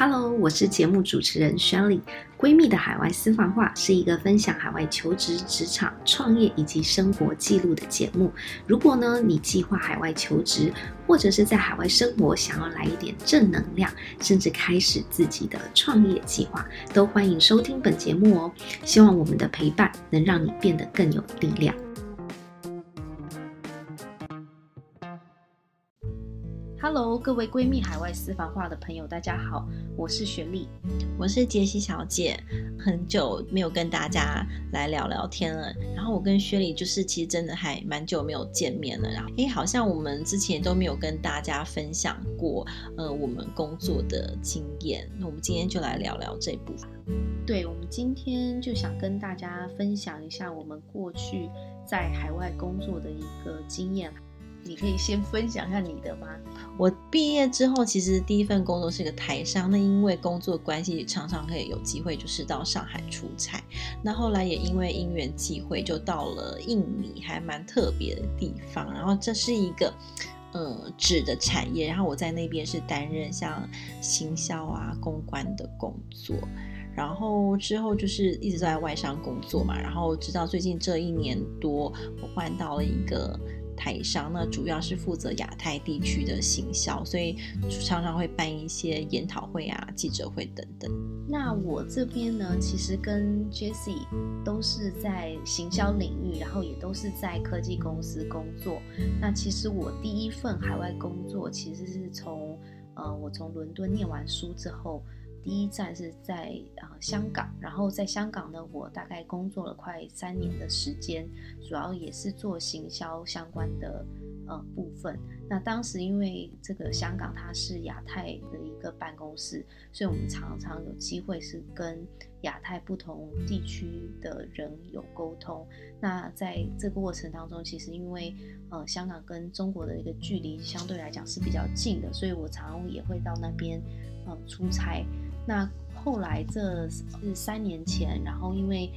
Hello，我是节目主持人 Shelly。闺蜜的海外私房话是一个分享海外求职、职场、创业以及生活记录的节目。如果呢，你计划海外求职，或者是在海外生活，想要来一点正能量，甚至开始自己的创业计划，都欢迎收听本节目哦。希望我们的陪伴能让你变得更有力量。各位闺蜜海外私房话的朋友，大家好，我是雪莉，我是杰西小姐，很久没有跟大家来聊聊天了。然后我跟雪莉就是其实真的还蛮久没有见面了。然后诶，好像我们之前都没有跟大家分享过呃我们工作的经验。那我们今天就来聊聊这部分。对，我们今天就想跟大家分享一下我们过去在海外工作的一个经验。你可以先分享一下你的吗？我毕业之后，其实第一份工作是个台商。那因为工作关系，常常可以有机会就是到上海出差。那后来也因为因缘际会，就到了印尼，还蛮特别的地方。然后这是一个呃纸的产业，然后我在那边是担任像行销啊、公关的工作。然后之后就是一直在外商工作嘛。然后直到最近这一年多，我换到了一个。台商呢，主要是负责亚太地区的行销，所以常常会办一些研讨会啊、记者会等等。那我这边呢，其实跟 Jessie 都是在行销领域，然后也都是在科技公司工作。那其实我第一份海外工作，其实是从呃，我从伦敦念完书之后。第一站是在呃香港，然后在香港呢，我大概工作了快三年的时间，主要也是做行销相关的呃部分。那当时因为这个香港它是亚太的一个办公室，所以我们常常有机会是跟亚太不同地区的人有沟通。那在这个过程当中，其实因为呃香港跟中国的一个距离相对来讲是比较近的，所以我常常也会到那边呃出差。那后来这是三年前，然后因为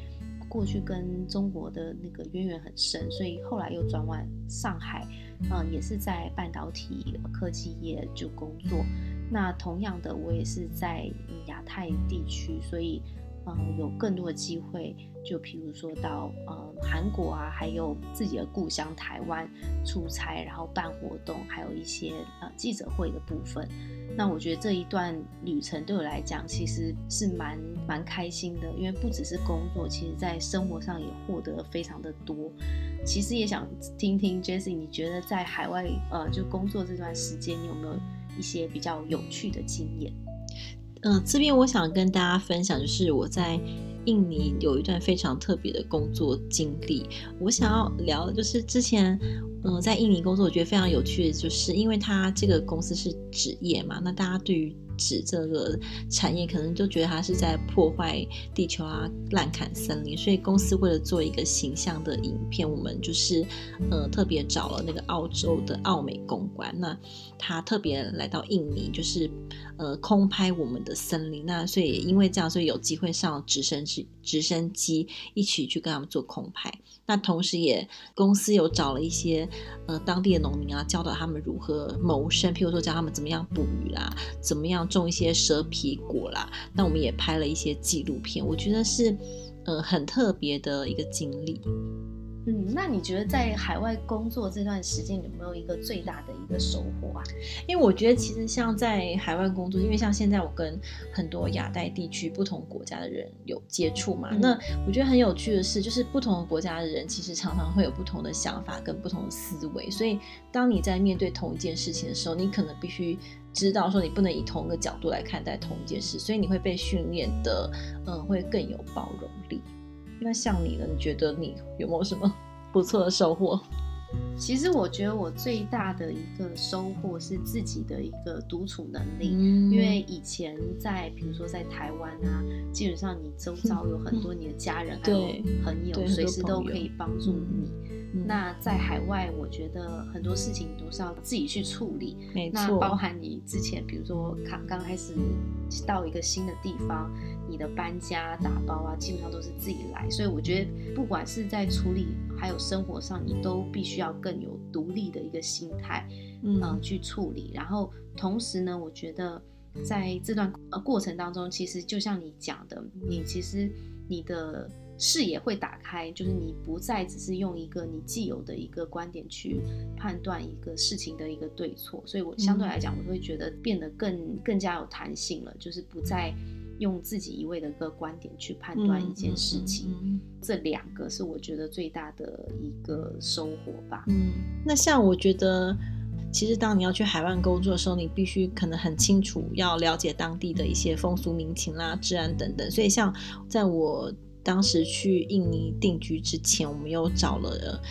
过去跟中国的那个渊源很深，所以后来又转往上海，嗯，也是在半导体科技业就工作。那同样的，我也是在亚太地区，所以嗯，有更多的机会，就譬如说到嗯韩国啊，还有自己的故乡台湾出差，然后办活动，还有一些呃记者会的部分。那我觉得这一段旅程对我来讲，其实是蛮蛮开心的，因为不只是工作，其实在生活上也获得非常的多。其实也想听听 Jesse，你觉得在海外呃就工作这段时间，你有没有一些比较有趣的经验？嗯、呃，这边我想跟大家分享，就是我在印尼有一段非常特别的工作经历。我想要聊的就是之前。嗯，在印尼工作，我觉得非常有趣的就是，因为它这个公司是纸业嘛，那大家对于指这个产业可能就觉得它是在破坏地球啊，滥砍森林，所以公司为了做一个形象的影片，我们就是呃特别找了那个澳洲的奥美公关，那他特别来到印尼，就是呃空拍我们的森林，那所以也因为这样，所以有机会上直升机，直升机一起去跟他们做空拍。那同时，也公司有找了一些呃当地的农民啊，教导他们如何谋生，譬如说教他们怎么样捕鱼啦，怎么样种一些蛇皮果啦。那我们也拍了一些纪录片，我觉得是呃很特别的一个经历。嗯，那你觉得在海外工作这段时间有没有一个最大的一个收获啊？因为我觉得其实像在海外工作，因为像现在我跟很多亚太地区不同国家的人有接触嘛，嗯、那我觉得很有趣的是，就是不同的国家的人其实常常会有不同的想法跟不同的思维，所以当你在面对同一件事情的时候，你可能必须知道说你不能以同一个角度来看待同一件事，所以你会被训练的，嗯，会更有包容力。那像你呢？你觉得你有没有什么不错的收获？其实我觉得我最大的一个收获是自己的一个独处能力，嗯、因为以前在比如说在台湾啊，基本上你周遭有很多你的家人还有朋友，随时都可以帮助你。嗯、那在海外，我觉得很多事情都是要自己去处理。没错。那包含你之前，比如说刚刚开始到一个新的地方，你的搬家、打包啊，基本上都是自己来。所以我觉得，不管是在处理还有生活上，你都必须要更有独立的一个心态，嗯、呃，去处理。然后同时呢，我觉得，在这段呃过程当中，其实就像你讲的，你其实你的视野会打开，就是你不再只是用一个你既有的一个观点去判断一个事情的一个对错，所以我相对来讲，我会觉得变得更更加有弹性了，就是不再用自己一味的一个观点去判断一件事情。嗯嗯嗯、这两个是我觉得最大的一个收获吧。嗯，那像我觉得。其实，当你要去海外工作的时候，你必须可能很清楚，要了解当地的一些风俗民情啦、治安等等。所以，像在我当时去印尼定居之前，我们又找了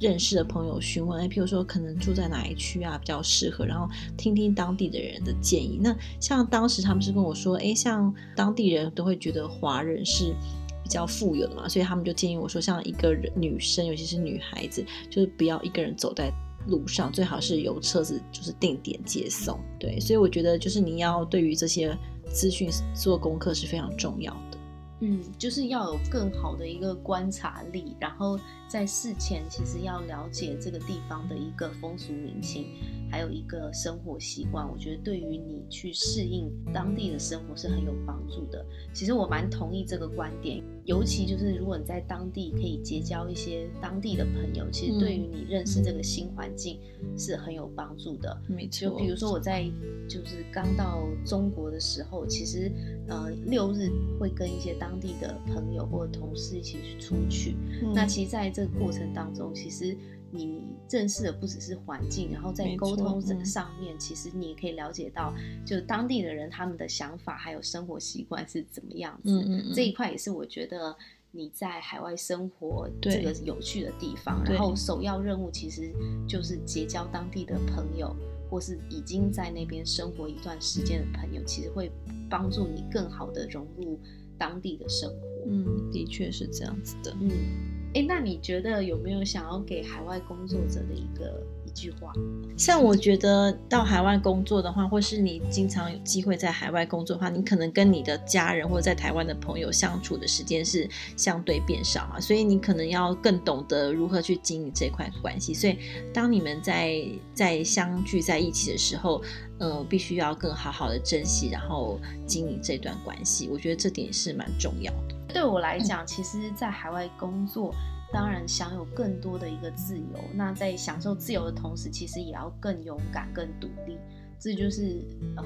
认识的朋友询问，哎，譬如说可能住在哪一区啊比较适合，然后听听当地的人的建议。那像当时他们是跟我说，哎，像当地人都会觉得华人是比较富有的嘛，所以他们就建议我说，像一个人女生，尤其是女孩子，就是不要一个人走在。路上最好是有车子，就是定点接送。对，所以我觉得就是你要对于这些资讯做功课是非常重要的。嗯，就是要有更好的一个观察力，然后在事前其实要了解这个地方的一个风俗民情，还有一个生活习惯。我觉得对于你去适应当地的生活是很有帮助的。其实我蛮同意这个观点。尤其就是如果你在当地可以结交一些当地的朋友，其实对于你认识这个新环境是很有帮助的。没错。就比如说我在就是刚到中国的时候，其实呃六日会跟一些当地的朋友或者同事一起出去。嗯。那其实在这个过程当中，其实。你认识的不只是环境，然后在沟通上面，嗯、其实你也可以了解到，就当地的人他们的想法还有生活习惯是怎么样子。嗯嗯嗯，这一块也是我觉得你在海外生活这个有趣的地方。然后首要任务其实就是结交当地的朋友，或是已经在那边生活一段时间的朋友，其实会帮助你更好的融入当地的生活。嗯，的确是这样子的。嗯。哎，那你觉得有没有想要给海外工作者的一个一句话？像我觉得到海外工作的话，或是你经常有机会在海外工作的话，你可能跟你的家人或者在台湾的朋友相处的时间是相对变少啊，所以你可能要更懂得如何去经营这块关系。所以当你们在在相聚在一起的时候，呃，必须要更好好的珍惜，然后经营这段关系。我觉得这点是蛮重要的。对我来讲，其实，在海外工作，当然享有更多的一个自由。那在享受自由的同时，其实也要更勇敢、更独立。这就是呃，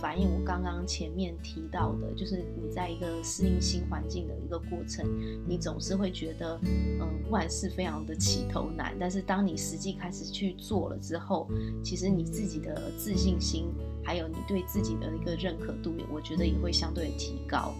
反映我刚刚前面提到的，就是你在一个适应新环境的一个过程，你总是会觉得，嗯、呃，万事非常的起头难。但是当你实际开始去做了之后，其实你自己的自信心，还有你对自己的一个认可度，我觉得也会相对提高。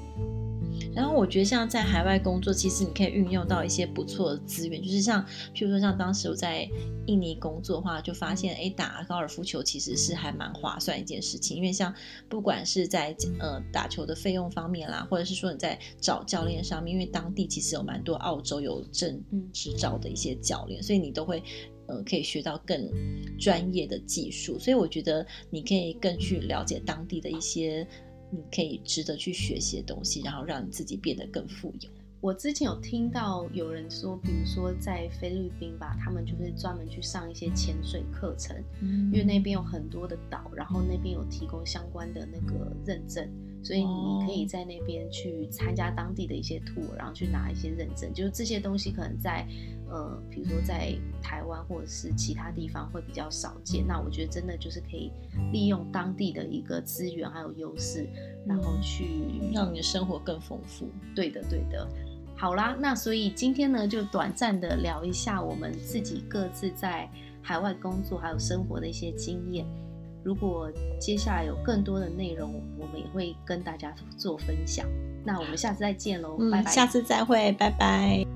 然后我觉得像在海外工作，其实你可以运用到一些不错的资源，就是像，譬如说像当时我在印尼工作的话，就发现，哎，打高尔夫球其实是还蛮划算一件事情，因为像不管是在呃打球的费用方面啦，或者是说你在找教练上面，因为当地其实有蛮多澳洲有证执照的一些教练，所以你都会呃可以学到更专业的技术，所以我觉得你可以更去了解当地的一些。你可以值得去学习的东西，然后让你自己变得更富有。我之前有听到有人说，比如说在菲律宾吧，他们就是专门去上一些潜水课程，嗯，因为那边有很多的岛，然后那边有提供相关的那个认证。所以你可以在那边去参加当地的一些 tour，然后去拿一些认证。就是这些东西可能在呃，比如说在台湾或者是其他地方会比较少见。那我觉得真的就是可以利用当地的一个资源还有优势，然后去让你的生活更丰富。对的，对的。好啦，那所以今天呢，就短暂的聊一下我们自己各自在海外工作还有生活的一些经验。如果接下来有更多的内容，我们也会跟大家做分享。那我们下次再见喽，嗯，拜拜。下次再会，拜拜。